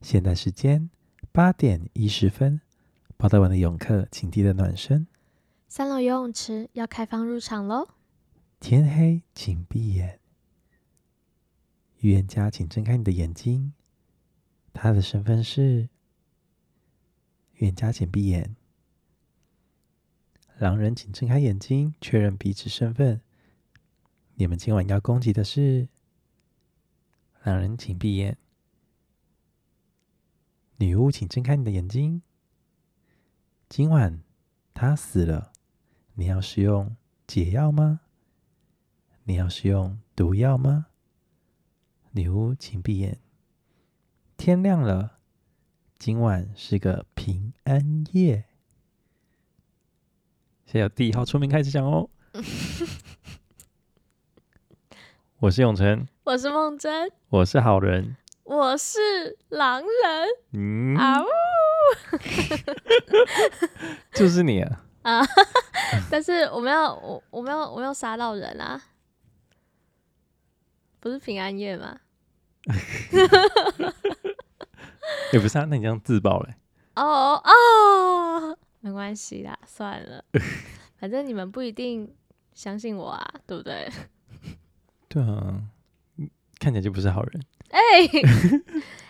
现在时间八点一十分，报到完的泳客请记得暖身。三楼游泳池要开放入场喽！天黑请闭眼，预言家请睁开你的眼睛。他的身份是预言家，请闭眼。狼人请睁开眼睛，确认彼此身份。你们今晚要攻击的是狼人，请闭眼。女巫，请睁开你的眼睛。今晚他死了，你要使用解药吗？你要使用毒药吗？女巫，请闭眼。天亮了，今晚是个平安夜。现在由第一号出名开始讲哦。我是永成，我是梦真，我是好人。我是狼人，嗯，啊呜，就是你啊！啊，但是我们要我我们要我们要杀到人啊，不是平安夜吗？也不是啊，那你这样自爆嘞？哦哦，没关系啦，算了，反正你们不一定相信我啊，对不对？对啊，看起来就不是好人。哎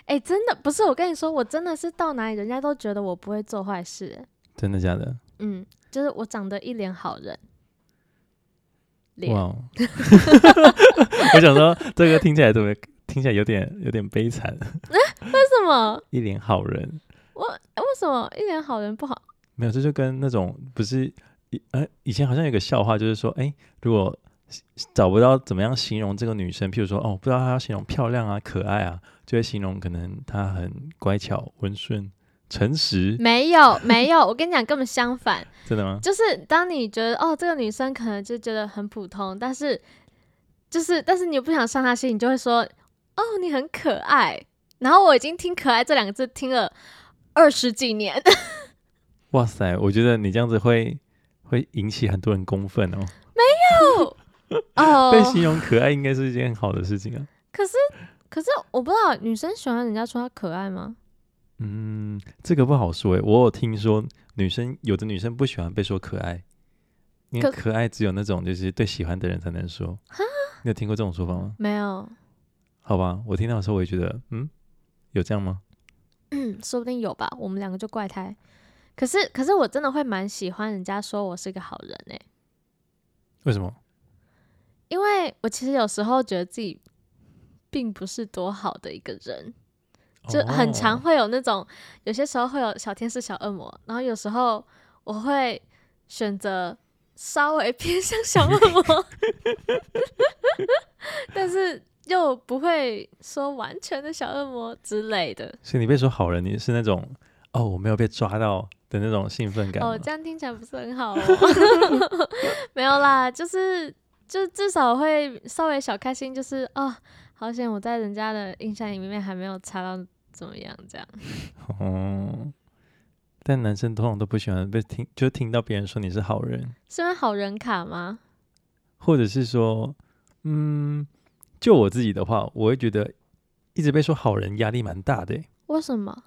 哎、真的不是我跟你说，我真的是到哪里人家都觉得我不会做坏事。真的假的？嗯，就是我长得一脸好人。哇！我想说，这个听起来怎么听起来有点有点悲惨？为什么？一脸好人？我为什么一脸好人不好？没有，这就跟那种不是以呃以前好像有个笑话，就是说，哎、欸，如果。找不到怎么样形容这个女生，譬如说，哦，不知道她要形容漂亮啊、可爱啊，就会形容可能她很乖巧、温顺、诚实。没有，没有，我跟你讲，根本相反。真的吗？就是当你觉得哦，这个女生可能就觉得很普通，但是就是，但是你又不想伤她心，你就会说，哦，你很可爱。然后我已经听“可爱”这两个字听了二十几年。哇塞，我觉得你这样子会会引起很多人公愤哦。被形容可爱应该是一件很好的事情啊。可是，可是我不知道女生喜欢人家说她可爱吗？嗯，这个不好说诶。我有听说女生有的女生不喜欢被说可爱，因为可爱只有那种就是对喜欢的人才能说。哈，你有听过这种说法吗？没有。好吧，我听到的时候我也觉得，嗯，有这样吗？嗯，说不定有吧。我们两个就怪胎。可是，可是我真的会蛮喜欢人家说我是个好人诶。为什么？因为我其实有时候觉得自己并不是多好的一个人，就很常会有那种，有些时候会有小天使、小恶魔，然后有时候我会选择稍微 偏向小恶魔，但是又不会说完全的小恶魔之类的。所以你被说好人，你是那种哦，我没有被抓到的那种兴奋感。哦，这样听起来不是很好哦。没有啦，就是。就至少会稍微小开心，就是哦，好险我在人家的印象里面还没有差到怎么样这样。哦，但男生通常都不喜欢被听，就听到别人说你是好人，是因为好人卡吗？或者是说，嗯，就我自己的话，我会觉得一直被说好人压力蛮大的。为什么？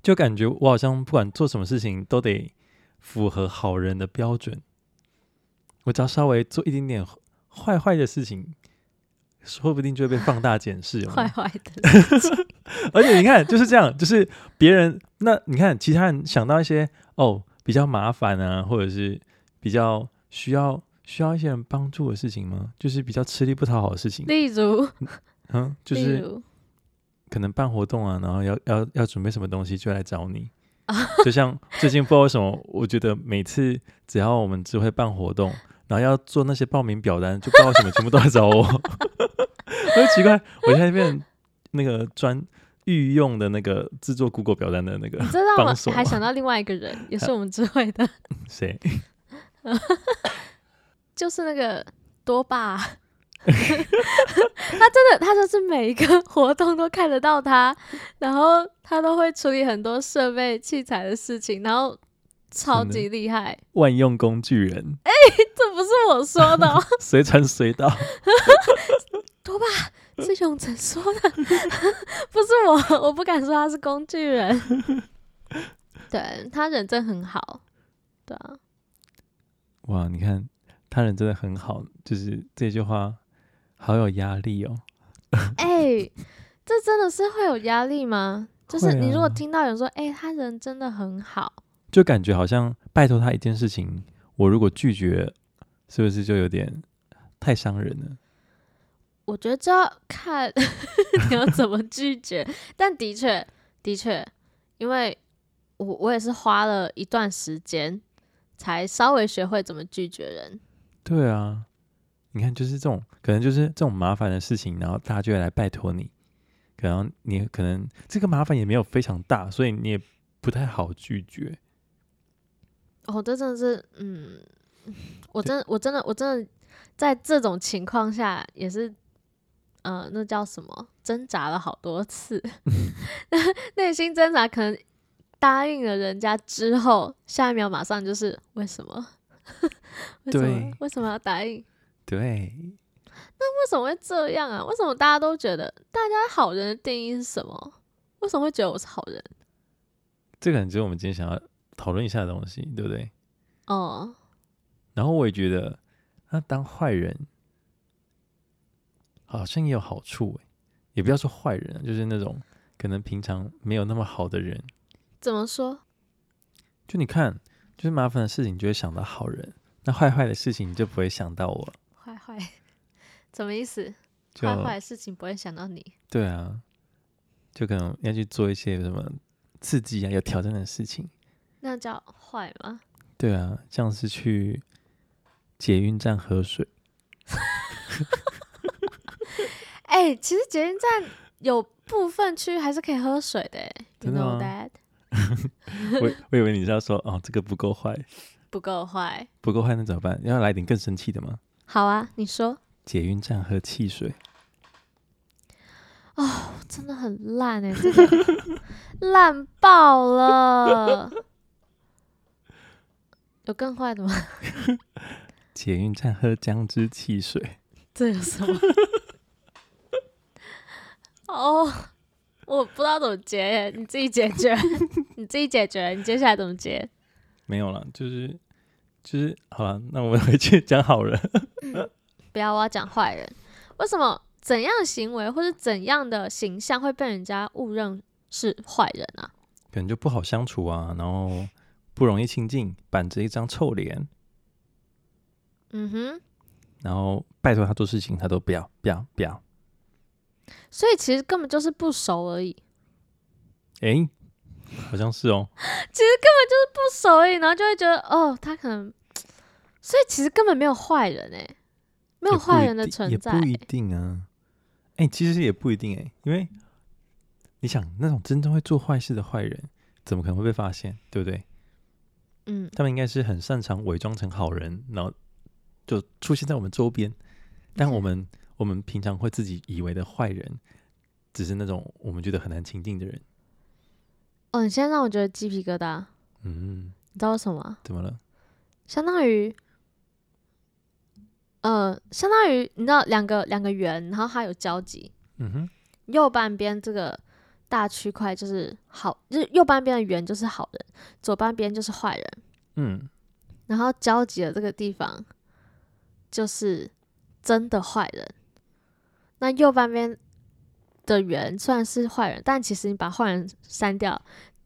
就感觉我好像不管做什么事情都得符合好人的标准，我只要稍微做一点点。坏坏的事情，说不定就会被放大检视。坏坏的，而且你看就是这样，就是别人那你看其他人想到一些哦比较麻烦啊，或者是比较需要需要一些人帮助的事情吗？就是比较吃力不讨好的事情。例如，嗯，就是可能办活动啊，然后要要要准备什么东西，就来找你。就像最近不知道为什么，我觉得每次只要我们只会办活动。然后要做那些报名表单，就不知道什么全部都来找我，我就奇怪，我现在变那个专御用的那个制作 Google 表单的那个。你知道吗？还想到另外一个人，也是我们智慧的。谁？就是那个多爸，他真的，他就是每一个活动都看得到他，然后他都会处理很多设备器材的事情，然后。超级厉害，万用工具人。哎、欸，这不是我说的，随传随到。多吧，是永成说的，不是我，我不敢说他是工具人。对，他人真很好，对啊。哇，你看他人真的很好，就是这句话好有压力哦。哎、欸，这真的是会有压力吗？就是你如果听到有人说，哎、欸，他人真的很好，就感觉好像拜托他一件事情，我如果拒绝，是不是就有点太伤人了？我觉得这要看 你要怎么拒绝，但的确，的确，因为我我也是花了一段时间才稍微学会怎么拒绝人。对啊，你看，就是这种可能就是这种麻烦的事情，然后大家就会来拜托你，可能你可能这个麻烦也没有非常大，所以你也不太好拒绝。哦，这真的是，嗯，我真的，我真的，我真的在这种情况下也是。嗯、呃，那叫什么？挣扎了好多次，内心挣扎，可能答应了人家之后，下一秒马上就是为什么？为什么？对，为什么要答应？对。那为什么会这样啊？为什么大家都觉得大家好人的定义是什么？为什么会觉得我是好人？这个就是我们今天想要讨论一下的东西，对不对？哦。然后我也觉得，那当坏人。好像也有好处，也不要说坏人，就是那种可能平常没有那么好的人。怎么说？就你看，就是麻烦的事情，你就会想到好人；那坏坏的事情，你就不会想到我。坏坏，什么意思？坏坏的事情不会想到你？对啊，就可能要去做一些什么刺激啊、有挑战的事情。那叫坏吗？对啊，像是去捷运站喝水。哎、欸，其实捷运站有部分区还是可以喝水的，真的吗？You know that? 我我以为你是要说哦，这个不够坏，不够坏，不够坏，那怎么办？要来点更生气的吗？好啊，你说。捷运站喝汽水。哦，真的很烂哎，真的 烂爆了。有更坏的吗？捷运站喝姜汁汽水。这有什么？哦，oh, 我不知道怎么接，你自己解决，你自己解决，你接下来怎么接？没有了，就是就是好了，那我们回去讲好人。不要，我要讲坏人。为什么怎样行为或者怎样的形象会被人家误认是坏人啊？可能就不好相处啊，然后不容易亲近，板着一张臭脸。嗯哼。然后拜托他做事情，他都不要，不要，不要。所以其实根本就是不熟而已。诶，好像是哦。其实根本就是不熟而已，然后就会觉得哦，他可能，所以其实根本没有坏人诶，没有坏人的存在，也不一定啊。诶，其实也不一定诶，因为你想那种真正会做坏事的坏人，怎么可能会被发现？对不对？嗯，他们应该是很擅长伪装成好人，然后就出现在我们周边，但我们。我们平常会自己以为的坏人，只是那种我们觉得很难亲近的人。哦，你现在让我觉得鸡皮疙瘩。嗯，你知道为什么？怎么了？相当于，呃，相当于你知道两个两个圆，然后它有交集。嗯哼。右半边这个大区块就是好，就是右半边的圆就是好人，左半边就是坏人。嗯。然后交集的这个地方，就是真的坏人。那右半边的圆虽然是坏人，但其实你把坏人删掉，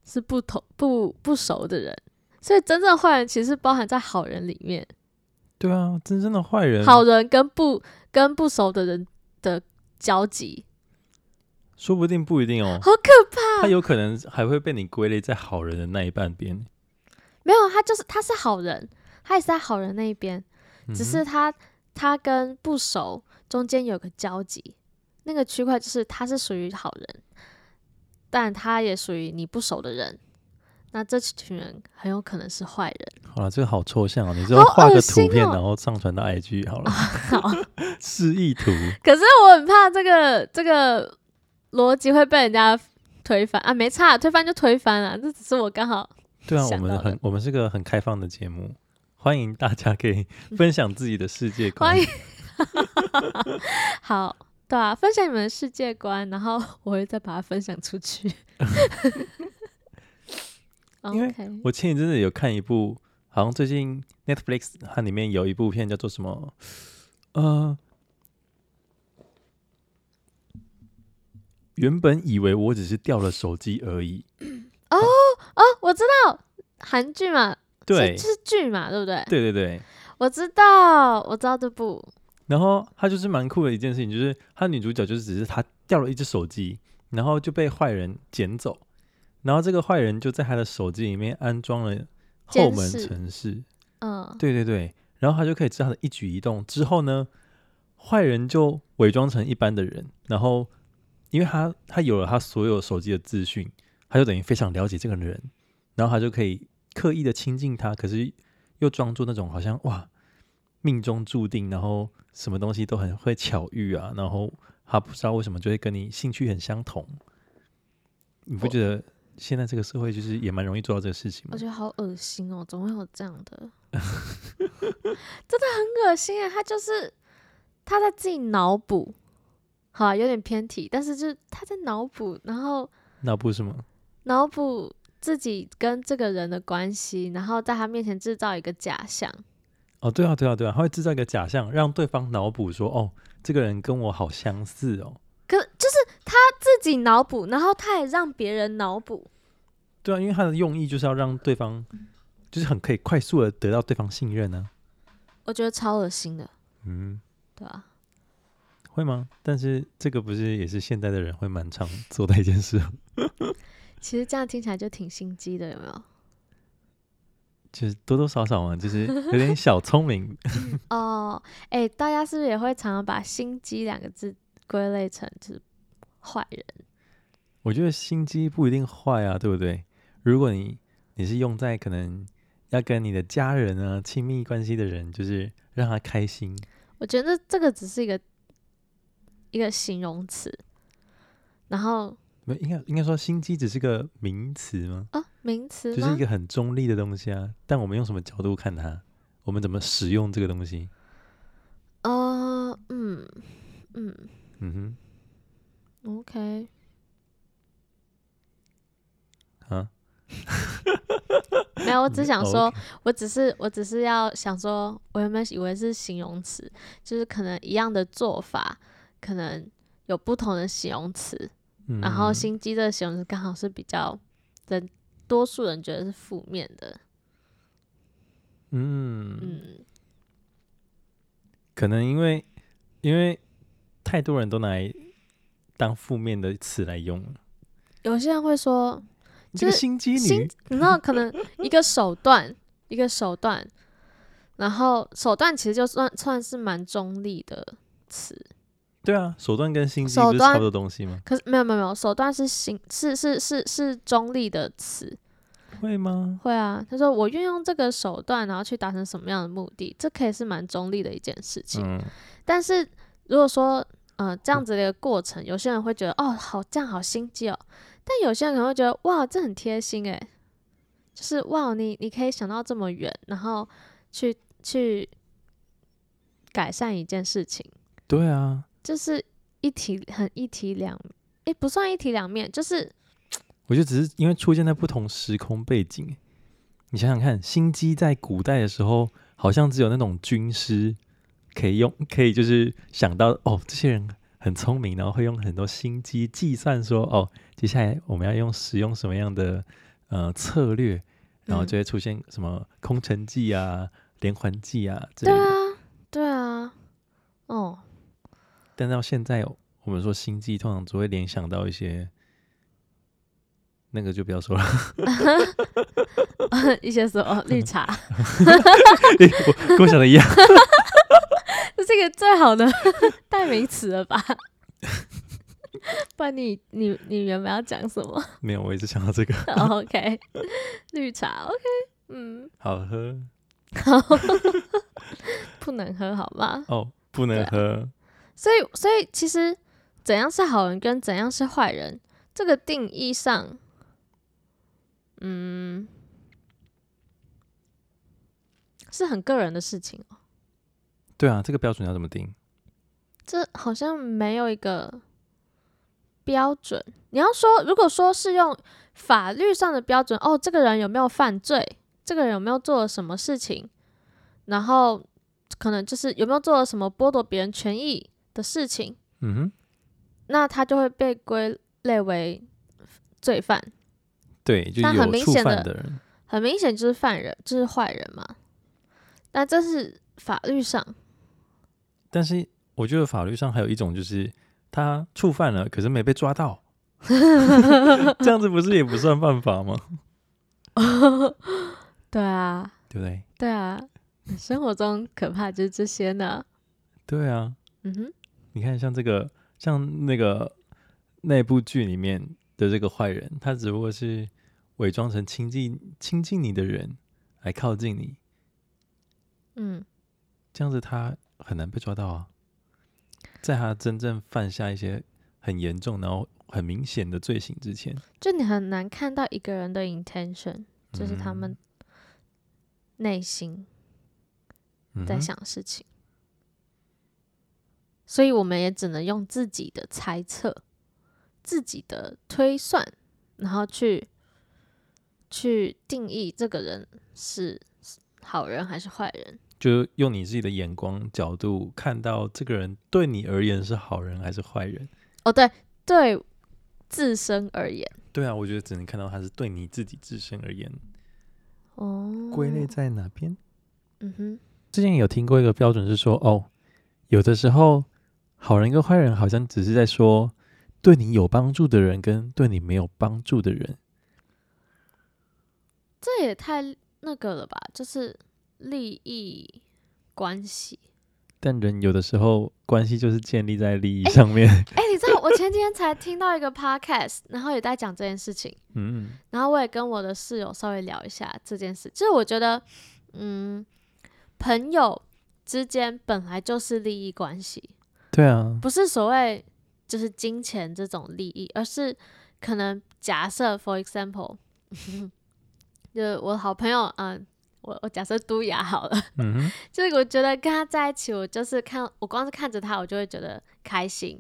是不同不不熟的人，所以真正的坏人其实包含在好人里面。对啊，真正的坏人，好人跟不跟不熟的人的交集，说不定不一定哦，好可怕。他有可能还会被你归类在好人的那一半边。没有，他就是他是好人，他也是在好人那一边，只是他、嗯、他跟不熟。中间有个交集，那个区块就是他是属于好人，但他也属于你不熟的人。那这群人很有可能是坏人。好了，这个好抽象哦，你就画个图片，哦、然后上传到 IG 好了。好，示意图。可是我很怕这个这个逻辑会被人家推翻啊！没差，推翻就推翻了，这只是我刚好。对啊，我们很我们是个很开放的节目，欢迎大家可以分享自己的世界观。欢迎。好，对啊，分享你们的世界观，然后我会再把它分享出去。因为我前几阵子有看一部，好像最近 Netflix 它里面有一部片叫做什么？呃，原本以为我只是掉了手机而已。哦哦，我知道韩剧嘛，对，是剧嘛，对不对？对对对，我知道，我知道这部。然后他就是蛮酷的一件事情，就是他女主角就是只是她掉了一只手机，然后就被坏人捡走。然后这个坏人就在她的手机里面安装了后门城市，嗯，对对对，然后他就可以知道她的一举一动。之后呢，坏人就伪装成一般的人，然后因为他他有了他所有手机的资讯，他就等于非常了解这个人，然后他就可以刻意的亲近他，可是又装作那种好像哇命中注定，然后什么东西都很会巧遇啊，然后他不知道为什么就会跟你兴趣很相同，你不觉得？现在这个社会就是也蛮容易做到这个事情吗，我觉得好恶心哦，怎么会有这样的？真的很恶心啊！他就是他在自己脑补，好啊，有点偏题，但是就是他在脑补，然后脑补什么？脑补自己跟这个人的关系，然后在他面前制造一个假象。哦，对啊，对啊，对啊，他会制造一个假象，让对方脑补说：“哦，这个人跟我好相似哦。”可就是他自己脑补，然后他也让别人脑补。对啊，因为他的用意就是要让对方，就是很可以快速的得到对方信任呢、啊。我觉得超恶心的。嗯，对啊。会吗？但是这个不是也是现代的人会蛮常做的一件事。其实这样听起来就挺心机的，有没有？就是多多少少嘛，就是有点小聪明。哦，哎、欸，大家是不是也会常常把心机两个字？归类成就是坏人，我觉得心机不一定坏啊，对不对？如果你你是用在可能要跟你的家人啊、亲密关系的人，就是让他开心。我觉得这个只是一个一个形容词，然后没应该应该说心机只是个名词吗？啊，名词就是一个很中立的东西啊。但我们用什么角度看它？我们怎么使用这个东西？呃，嗯嗯。嗯哼，OK，啊，没有，我只想说，我只是，我只是要想说，我原本以为是形容词，就是可能一样的做法，可能有不同的形容词，嗯、然后心机这个形容词刚好是比较人多数人觉得是负面的，嗯嗯，可能因为因为。太多人都拿来当负面的词来用了。有些人会说，这个心机女，你知道，可能一个手段，一个手段，然后手段其实就算算是蛮中立的词。对啊，手段跟心机不是差不多东西吗？可是没有没有没有，手段是心是是是是，中立的词。会吗？会啊。他说我运用这个手段，然后去达成什么样的目的，这可以是蛮中立的一件事情。嗯，但是。如果说，呃，这样子的一个过程，嗯、有些人会觉得，哦，好，这样好心机哦。但有些人可能会觉得，哇，这很贴心诶，就是哇，你你可以想到这么远，然后去去改善一件事情。对啊，就是一体很一体两，诶，不算一体两面，就是我觉得只是因为出现在不同时空背景。你想想看，心机在古代的时候，好像只有那种军师。可以用，可以就是想到哦，这些人很聪明，然后会用很多心机计算说哦，接下来我们要用使用什么样的呃策略，然后就会出现什么空城计啊、连环计啊之类的。对啊，对啊，哦。但到现在，我们说心机通常只会联想到一些，那个就不要说了。一些什么绿茶，跟我想的一样。这是一个最好的代名词了吧？不然你你你原本要讲什么？没有，我一直想到这个。oh, OK，绿茶 OK，嗯，好喝，不能喝好吗？哦，不能喝。啊、所以所以其实怎样是好人跟怎样是坏人，这个定义上，嗯，是很个人的事情哦。对啊，这个标准要怎么定？这好像没有一个标准。你要说，如果说是用法律上的标准，哦，这个人有没有犯罪？这个人有没有做了什么事情？然后可能就是有没有做了什么剥夺别人权益的事情？嗯哼，那他就会被归类为罪犯。对，就有触犯的人，很明显就是犯人，就是坏人嘛。但这是法律上。但是我觉得法律上还有一种，就是他触犯了，可是没被抓到，这样子不是也不算犯法吗？对啊，对不对？对啊，生活中可怕就是这些呢。对啊，嗯哼，你看像这个，像那个那部剧里面的这个坏人，他只不过是伪装成亲近亲近你的人来靠近你，嗯，这样子他很难被抓到啊。在他真正犯下一些很严重然后很明显的罪行之前，就你很难看到一个人的 intention，就是他们内心在想事情，嗯，所以我们也只能用自己的猜测。自己的推算，然后去去定义这个人是好人还是坏人，就用你自己的眼光角度看到这个人对你而言是好人还是坏人。哦，对，对自身而言，对啊，我觉得只能看到他是对你自己自身而言。哦，归类在哪边？嗯哼，之前有听过一个标准是说，哦，有的时候好人跟坏人好像只是在说。对你有帮助的人跟对你没有帮助的人，这也太那个了吧？就是利益关系。但人有的时候关系就是建立在利益上面。哎、你知道我前几天才听到一个 podcast，然后也在讲这件事情。嗯，然后我也跟我的室友稍微聊一下这件事。就是我觉得，嗯，朋友之间本来就是利益关系。对啊，不是所谓。就是金钱这种利益，而是可能假设，for example，就我好朋友，嗯，我我假设都雅好了，嗯，就是我觉得跟他在一起，我就是看我光是看着他，我就会觉得开心，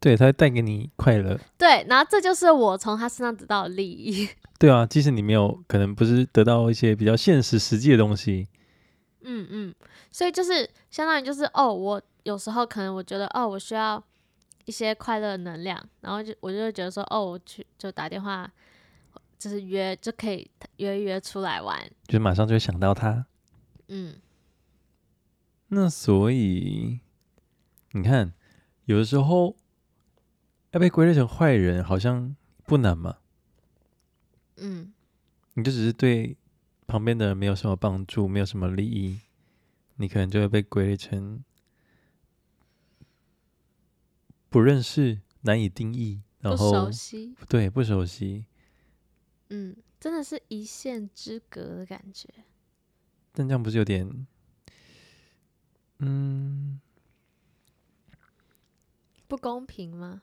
对，他会带给你快乐，对，然后这就是我从他身上得到的利益，对啊，即使你没有可能不是得到一些比较现实实际的东西，嗯嗯，所以就是相当于就是哦，我有时候可能我觉得哦，我需要。一些快乐能量，然后就我就会觉得说，哦，我去就打电话，就是约就可以约约出来玩，就马上就会想到他。嗯，那所以你看，有的时候要被归类成坏人，好像不难嘛。嗯，你就只是对旁边的人没有什么帮助，没有什么利益，你可能就会被归类成。不认识，难以定义，然后不熟悉，对，不熟悉，嗯，真的是一线之隔的感觉。但这样不是有点，嗯，不公平吗？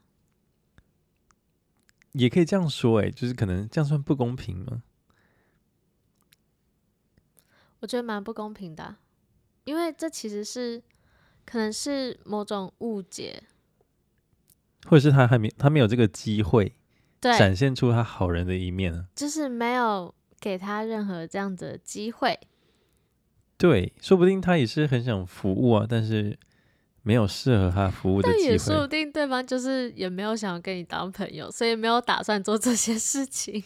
也可以这样说，哎，就是可能这样算不公平吗？我觉得蛮不公平的，因为这其实是可能是某种误解。或者是他还没他没有这个机会，对，展现出他好人的一面，就是没有给他任何这样的机会。对，说不定他也是很想服务啊，但是没有适合他服务的机会。但也说不定对方就是也没有想跟你当朋友，所以没有打算做这些事情，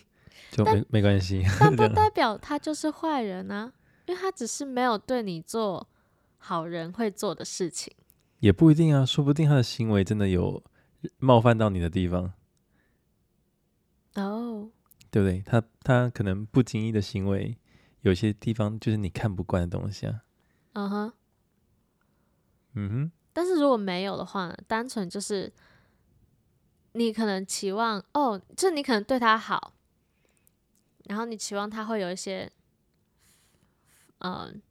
就没没关系。但不 代表他就是坏人啊，因为他只是没有对你做好人会做的事情。也不一定啊，说不定他的行为真的有。冒犯到你的地方，哦，对不对？他他可能不经意的行为，有些地方就是你看不惯的东西啊。嗯哼，嗯哼。但是如果没有的话，单纯就是你可能期望哦，就你可能对他好，然后你期望他会有一些嗯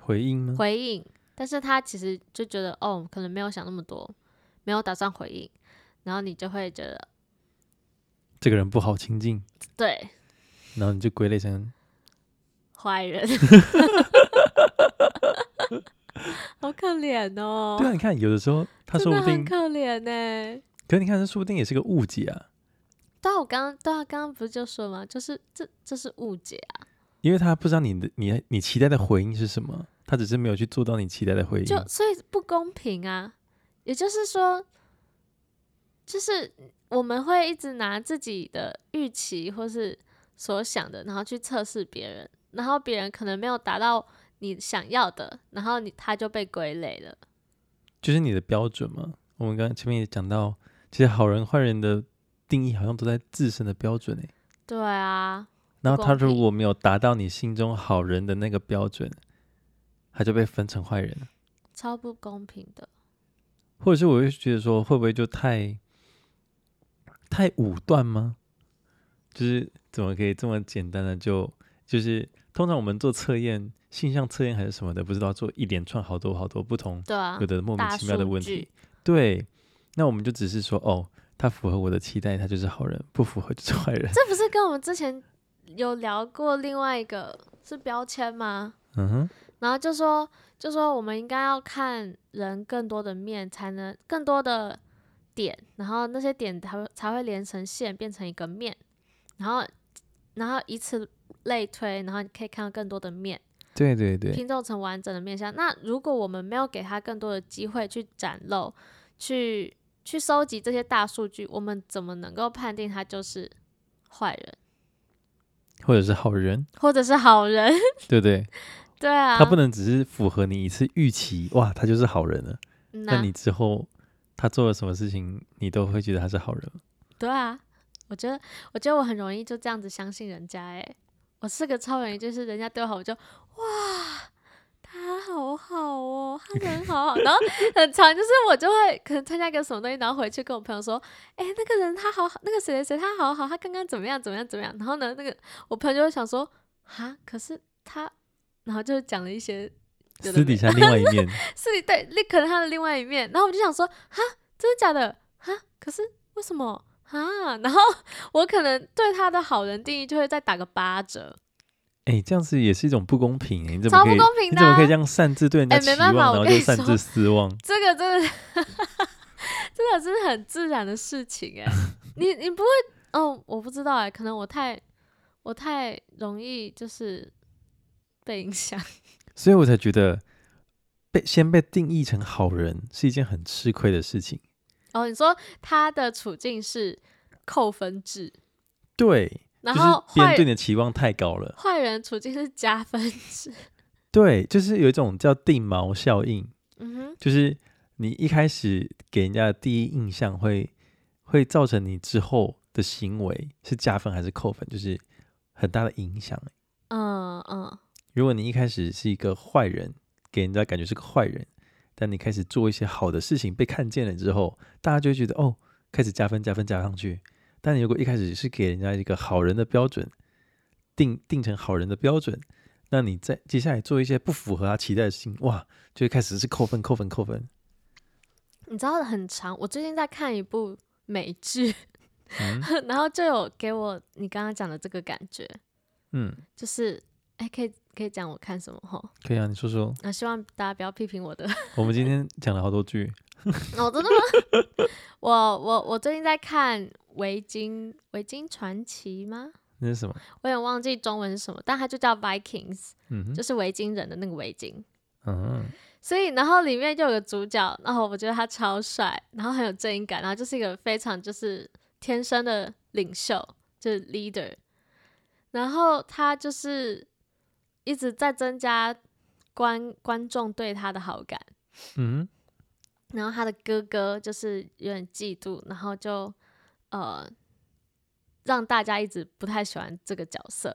回应吗？回应，但是他其实就觉得哦，可能没有想那么多，没有打算回应。然后你就会觉得这个人不好亲近，对，然后你就归类成坏人。好可怜哦。对啊，你看有的时候他说不定很可怜呢。可是你看，这说不定也是个误解啊。对啊，我刚刚对啊，刚刚不是就说吗？就是这这是误解啊。因为他不知道你的你你期待的回应是什么，他只是没有去做到你期待的回应，就所以不公平啊。也就是说，就是我们会一直拿自己的预期或是所想的，然后去测试别人，然后别人可能没有达到你想要的，然后你他就被归类了。就是你的标准嘛。我们刚刚前面也讲到，其实好人坏人的定义好像都在自身的标准诶。对啊。然后他如果没有达到你心中好人的那个标准，他就被分成坏人了，超不公平的。或者是我会觉得说，会不会就太太武断吗？就是怎么可以这么简单的就就是通常我们做测验，性向测验还是什么的，不知道做一连串好多好多不同，对啊，有的莫名其妙的问题。对，那我们就只是说，哦，他符合我的期待，他就是好人；不符合就是坏人。这不是跟我们之前。有聊过另外一个是标签吗？嗯哼，然后就说就说我们应该要看人更多的面，才能更多的点，然后那些点才会才会连成线，变成一个面，然后然后以此类推，然后你可以看到更多的面，对对对，拼凑成完整的面相。那如果我们没有给他更多的机会去展露，去去收集这些大数据，我们怎么能够判定他就是坏人？或者是好人，或者是好人，对 不对？对啊，他不能只是符合你一次预期，哇，他就是好人了。那、你之后他做了什么事情，你都会觉得他是好人。对啊，我觉得，我觉得我很容易就这样子相信人家。哎，我是个超人，就是人家对我好，我就哇。他好好哦，他人好好，然后很长就是我就会可能参加一个什么东西，然后回去跟我朋友说，哎、欸，那个人他好好，那个谁谁谁他好好，他刚刚怎么样怎么样怎么样，然后呢，那个我朋友就会想说，哈，可是他，然后就讲了一些私底下另外一面，是对，那可能他的另外一面，然后我就想说，哈，真的假的？哈，可是为什么？哈，然后 我可能对他的好人定义就会再打个八折。哎、欸，这样子也是一种不公平。你怎么可以？超不公平的啊、你怎么可以这样擅自对人家期望，欸、然后就擅自失望？这个真的，真的是很自然的事情哎。你你不会？哦，我不知道哎，可能我太我太容易就是被影响，所以我才觉得被先被定义成好人是一件很吃亏的事情。哦，你说他的处境是扣分制？对。然后别人对你的期望太高了，坏人处境是加分制。对，就是有一种叫定锚效应。嗯哼，就是你一开始给人家的第一印象会会造成你之后的行为是加分还是扣分，就是很大的影响。嗯嗯。如果你一开始是一个坏人，给人家感觉是个坏人，但你开始做一些好的事情被看见了之后，大家就会觉得哦，开始加分加分加上去。但你如果一开始是给人家一个好人的标准，定定成好人的标准，那你在接下来做一些不符合他期待的事情，哇，就会开始是扣分、扣分、扣分。你知道很长，我最近在看一部美剧，嗯、然后就有给我你刚刚讲的这个感觉，嗯，就是哎，可以可以讲我看什么哈？可以啊，你说说。那希望大家不要批评我的。我们今天讲了好多剧。哦，真的吗？我我我最近在看。维京维京传奇吗？那是什么？我有点忘记中文是什么，但它就叫 Vikings，嗯，就是维京人的那个维京。嗯，所以然后里面就有个主角，然后我觉得他超帅，然后很有正义感，然后就是一个非常就是天生的领袖，就是 leader。然后他就是一直在增加观观众对他的好感。嗯，然后他的哥哥就是有点嫉妒，然后就。呃，让大家一直不太喜欢这个角色，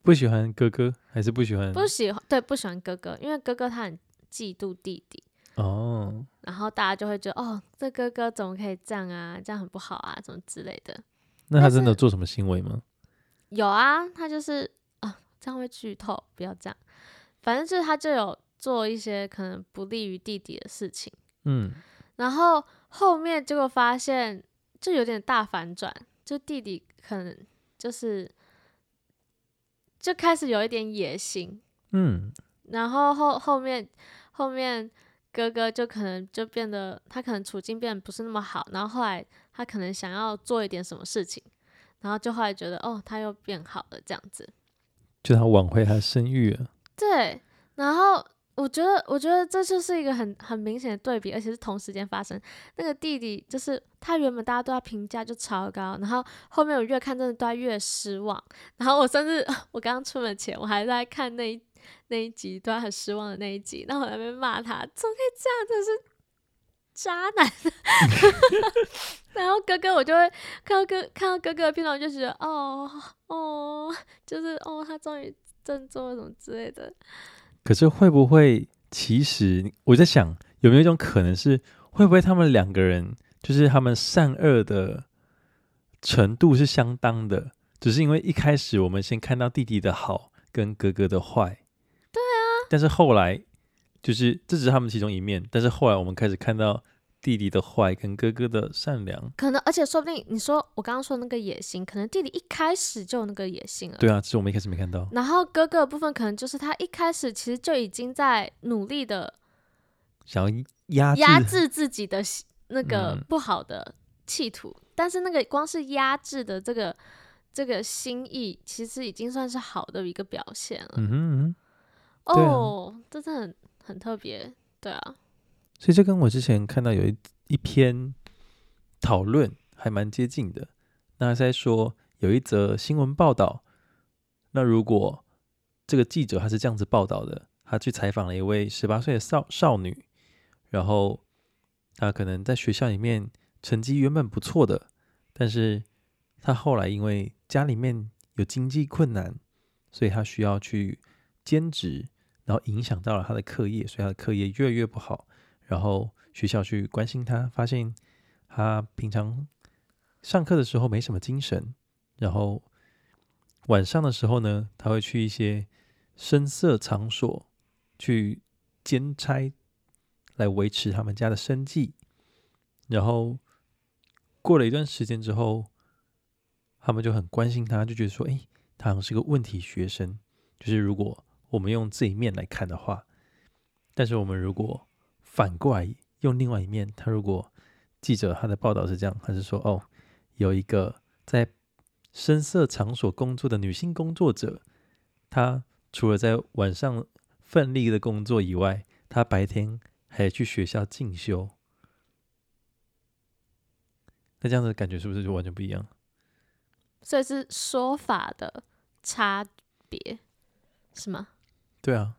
不喜欢哥哥还是不喜欢？不喜欢，对，不喜欢哥哥，因为哥哥他很嫉妒弟弟哦，然后大家就会觉得，哦，这哥哥怎么可以这样啊？这样很不好啊，什么之类的。那他真的做什么行为吗？有啊，他就是啊，这样会剧透，不要这样。反正就是他就有做一些可能不利于弟弟的事情，嗯，然后后面结果发现。就有点大反转，就弟弟可能就是就开始有一点野心，嗯，然后后后面后面哥哥就可能就变得他可能处境变得不是那么好，然后后来他可能想要做一点什么事情，然后就后来觉得哦，他又变好了这样子，就他挽回他的声誉啊。对，然后。我觉得，我觉得这就是一个很很明显的对比，而且是同时间发生。那个弟弟就是他原本大家对他评价就超高，然后后面我越看真的对他越失望。然后我甚至 我刚刚出门前我还在看那一那一集对他很失望的那一集，然后我在那边骂他，怎么可以这样，真是渣男。然后哥哥我就会看到哥看到哥哥的片段，我就觉得哦哦，就是哦他终于振作了什么之类的。可是会不会？其实我在想，有没有一种可能是，会不会他们两个人就是他们善恶的程度是相当的，只是因为一开始我们先看到弟弟的好跟哥哥的坏。对啊。但是后来，就是这只是他们其中一面，但是后来我们开始看到。弟弟的坏跟哥哥的善良，可能而且说不定你说我刚刚说的那个野心，可能弟弟一开始就有那个野心了。对啊，只是我们一开始没看到。然后哥哥的部分可能就是他一开始其实就已经在努力的想要压压制自己的那个不好的企图，嗯、但是那个光是压制的这个这个心意，其实已经算是好的一个表现了。嗯哼嗯哼，哦，这是很很特别，对啊。所以这跟我之前看到有一一篇讨论还蛮接近的。那在说有一则新闻报道，那如果这个记者他是这样子报道的，他去采访了一位十八岁的少少女，然后他可能在学校里面成绩原本不错的，但是他后来因为家里面有经济困难，所以他需要去兼职，然后影响到了他的课业，所以他的课业越来越不好。然后学校去关心他，发现他平常上课的时候没什么精神，然后晚上的时候呢，他会去一些声色场所去兼差来维持他们家的生计。然后过了一段时间之后，他们就很关心他，就觉得说：“哎，他好像是个问题学生。”就是如果我们用这一面来看的话，但是我们如果反过来用另外一面，他如果记者他的报道是这样，他是说哦，有一个在声色场所工作的女性工作者，她除了在晚上奋力的工作以外，她白天还去学校进修。那这样子的感觉是不是就完全不一样？所以是说法的差别，是吗？对啊。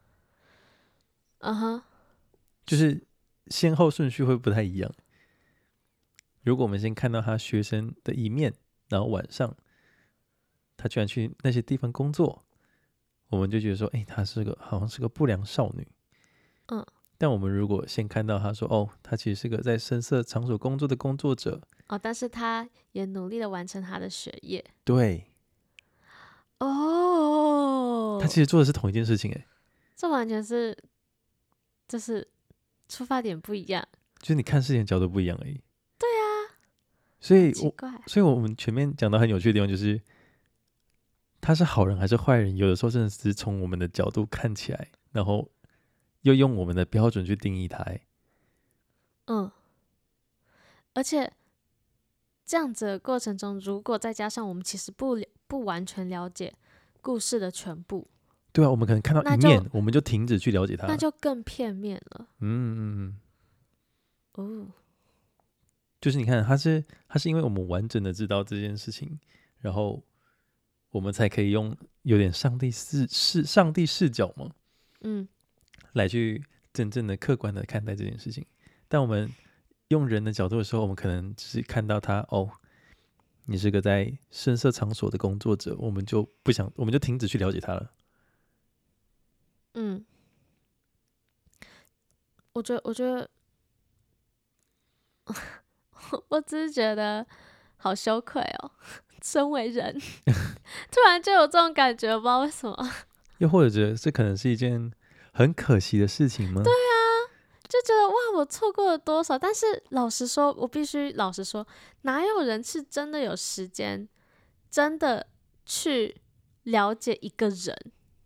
嗯哼。就是先后顺序会不太一样。如果我们先看到他学生的一面，然后晚上他居然去那些地方工作，我们就觉得说，哎，他是个好像是个不良少女。嗯。但我们如果先看到他说，哦，他其实是个在深色场所工作的工作者。哦，但是他也努力的完成他的学业。对。哦。他其实做的是同一件事情，哎。这完全是，就是。出发点不一样，就是你看事情的角度不一样而已。对啊，所以我所以我们前面讲到很有趣的地方，就是他是好人还是坏人，有的时候真的是从我们的角度看起来，然后又用我们的标准去定义他。嗯，而且这样子的过程中，如果再加上我们其实不不完全了解故事的全部。对啊，我们可能看到一面，我们就停止去了解他，那就更片面了。嗯嗯嗯，哦，就是你看，他是他是因为我们完整的知道这件事情，然后我们才可以用有点上帝视视上帝视角嘛，嗯，来去真正的客观的看待这件事情。但我们用人的角度的时候，我们可能只是看到他哦，你是个在声色场所的工作者，我们就不想，我们就停止去了解他了。嗯，我觉得，我觉得，我只是觉得好羞愧哦。身为人，突然就有这种感觉，不知道为什么。又或者觉得，这可能是一件很可惜的事情吗？对啊，就觉得哇，我错过了多少？但是老实说，我必须老实说，哪有人是真的有时间，真的去了解一个人，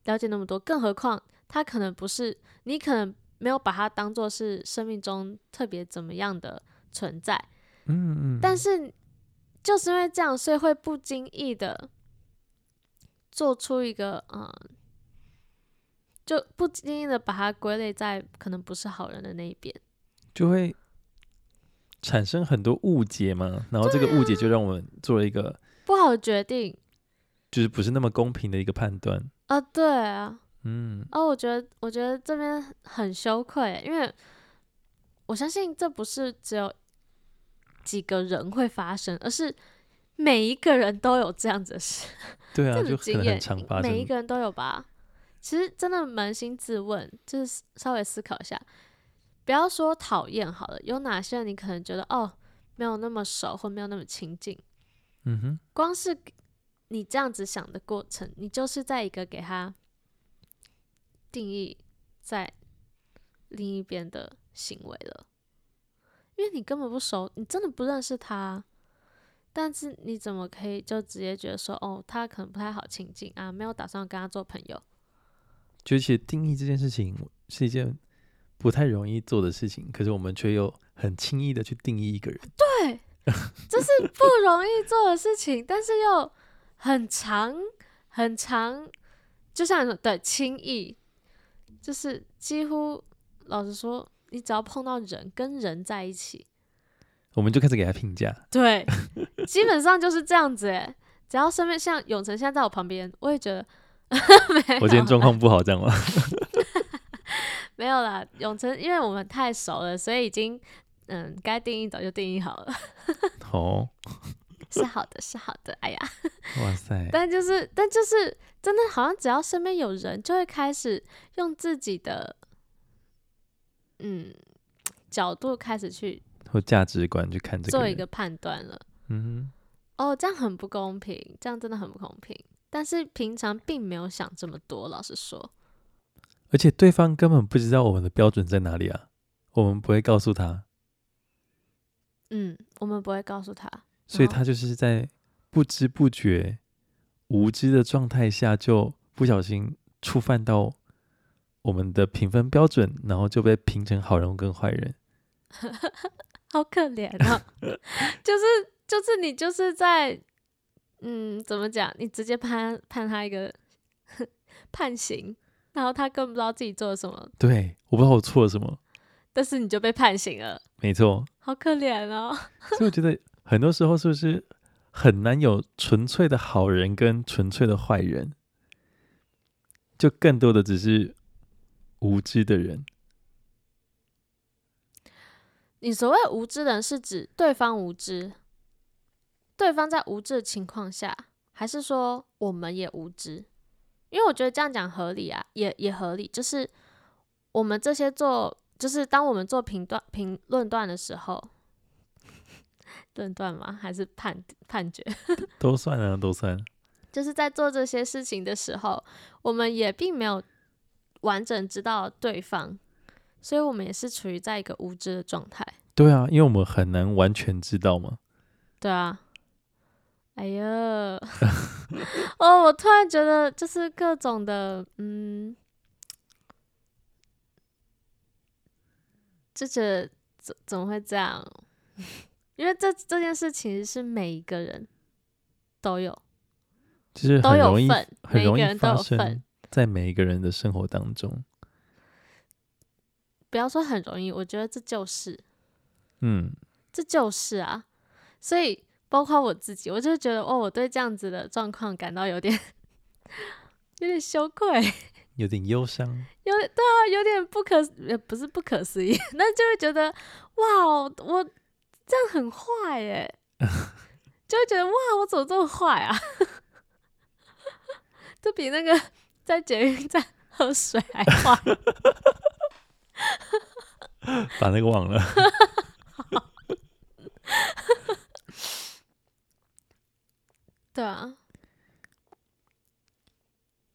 了解那么多？更何况。他可能不是，你可能没有把它当做是生命中特别怎么样的存在。嗯嗯。但是就是因为这样，所以会不经意的做出一个嗯，就不经意的把它归类在可能不是好人的那一边，就会产生很多误解嘛。然后这个误解就让我们做了一个不好的决定，就是不是那么公平的一个判断啊。对啊。嗯，哦，我觉得，我觉得这边很羞愧，因为我相信这不是只有几个人会发生，而是每一个人都有这样子的事。对啊，这种经验，每一个人都有吧？其实真的扪心自问，就是稍微思考一下，不要说讨厌好了，有哪些人你可能觉得哦，没有那么熟，或没有那么亲近？嗯哼，光是你这样子想的过程，你就是在一个给他。定义在另一边的行为了，因为你根本不熟，你真的不认识他，但是你怎么可以就直接觉得说，哦，他可能不太好亲近啊，没有打算跟他做朋友？就其实定义这件事情是一件不太容易做的事情，可是我们却又很轻易的去定义一个人。对，这是不容易做的事情，但是又很长很长，就像对轻易。就是几乎，老实说，你只要碰到人跟人在一起，我们就开始给他评价。对，基本上就是这样子诶，只要身边像永成现在在我旁边，我也觉得 我今天状况不好，这样吗？没有啦，永成，因为我们太熟了，所以已经嗯，该定义早就定义好了。哦，是好的，是好的。哎呀，哇塞！但就是，但就是。真的好像只要身边有人，就会开始用自己的嗯角度开始去或价值观去看这个，做一个判断了。嗯哼，哦，这样很不公平，这样真的很不公平。但是平常并没有想这么多，老实说。而且对方根本不知道我们的标准在哪里啊，我们不会告诉他。嗯，我们不会告诉他，所以他就是在不知不觉。无知的状态下，就不小心触犯到我们的评分标准，然后就被评成好人跟坏人，好可怜啊！就是就是你就是在嗯，怎么讲？你直接判判他一个 判刑，然后他更不知道自己做了什么。对，我不知道我错了什么，但是你就被判刑了。没错，好可怜哦。所以我觉得很多时候是不是？很难有纯粹的好人跟纯粹的坏人，就更多的只是无知的人。你所谓无知人，是指对方无知，对方在无知的情况下，还是说我们也无知？因为我觉得这样讲合理啊，也也合理。就是我们这些做，就是当我们做评断、评论断的时候。论断吗？还是判判决？都算啊，都算。就是在做这些事情的时候，我们也并没有完整知道对方，所以我们也是处于在一个无知的状态。对啊，因为我们很难完全知道嘛。对啊。哎呀，哦，我突然觉得就是各种的，嗯，就觉得怎怎么会这样？因为这这件事其实是每一个人都有，就是很容易都有份，每一个人都有份，在每一个人的生活当中。不要说很容易，我觉得这就是，嗯，这就是啊。所以包括我自己，我就觉得哦，我对这样子的状况感到有点 有点羞愧，有点忧伤，有对啊，有点不可也不是不可思议，那就会觉得哇，我。这样很坏耶，就会觉得哇，我怎么这么坏啊？这比那个 在捷运站喝水还坏。把那个忘了。对啊。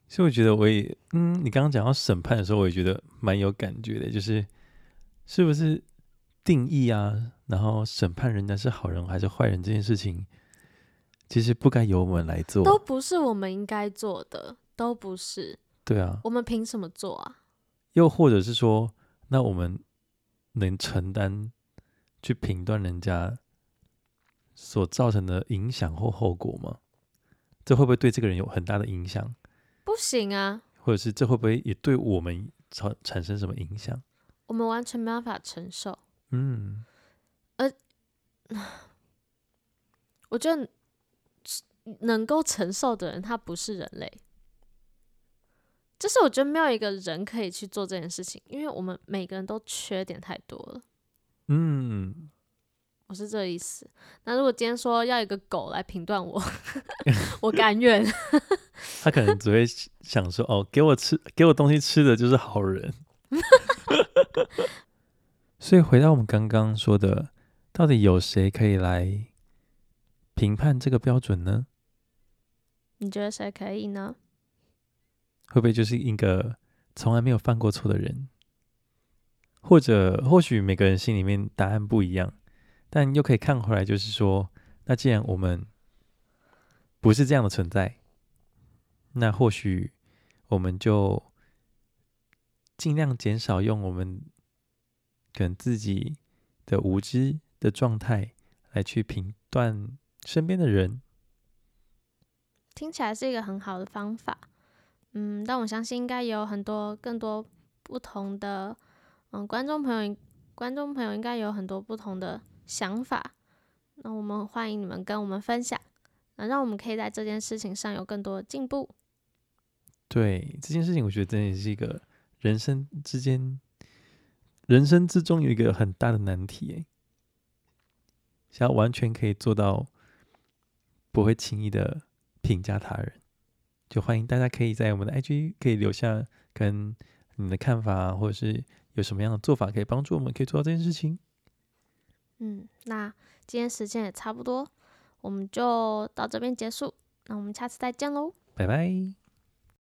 所以我觉得我也，嗯，你刚刚讲到审判的时候，我也觉得蛮有感觉的，就是是不是定义啊？然后审判人家是好人还是坏人这件事情，其实不该由我们来做，都不是我们应该做的，都不是。对啊，我们凭什么做啊？又或者是说，那我们能承担去评断人家所造成的影响或后果吗？这会不会对这个人有很大的影响？不行啊！或者是这会不会也对我们产产生什么影响？我们完全没办法承受。嗯，呃，我觉得能够承受的人，他不是人类。就是我觉得没有一个人可以去做这件事情，因为我们每个人都缺点太多了。嗯，我是这个意思。那如果今天说要一个狗来评断我，我甘愿。他可能只会想说：“哦，给我吃，给我东西吃的就是好人。”所以回到我们刚刚说的，到底有谁可以来评判这个标准呢？你觉得谁可以呢？会不会就是一个从来没有犯过错的人？或者或许每个人心里面答案不一样，但又可以看回来，就是说，那既然我们不是这样的存在，那或许我们就尽量减少用我们可能自己的无知的状态来去评断身边的人。听起来是一个很好的方法。嗯，但我相信应该有很多更多不同的，嗯，观众朋友，观众朋友应该有很多不同的想法。那我们欢迎你们跟我们分享，那让我们可以在这件事情上有更多的进步。对，这件事情，我觉得真的是一个人生之间，人生之中有一个很大的难题，诶，想要完全可以做到不会轻易的评价他人。就欢迎大家可以在我们的 IG 可以留下跟你的看法，或者是有什么样的做法可以帮助我们可以做到这件事情。嗯，那今天时间也差不多，我们就到这边结束。那我们下次再见喽，拜拜。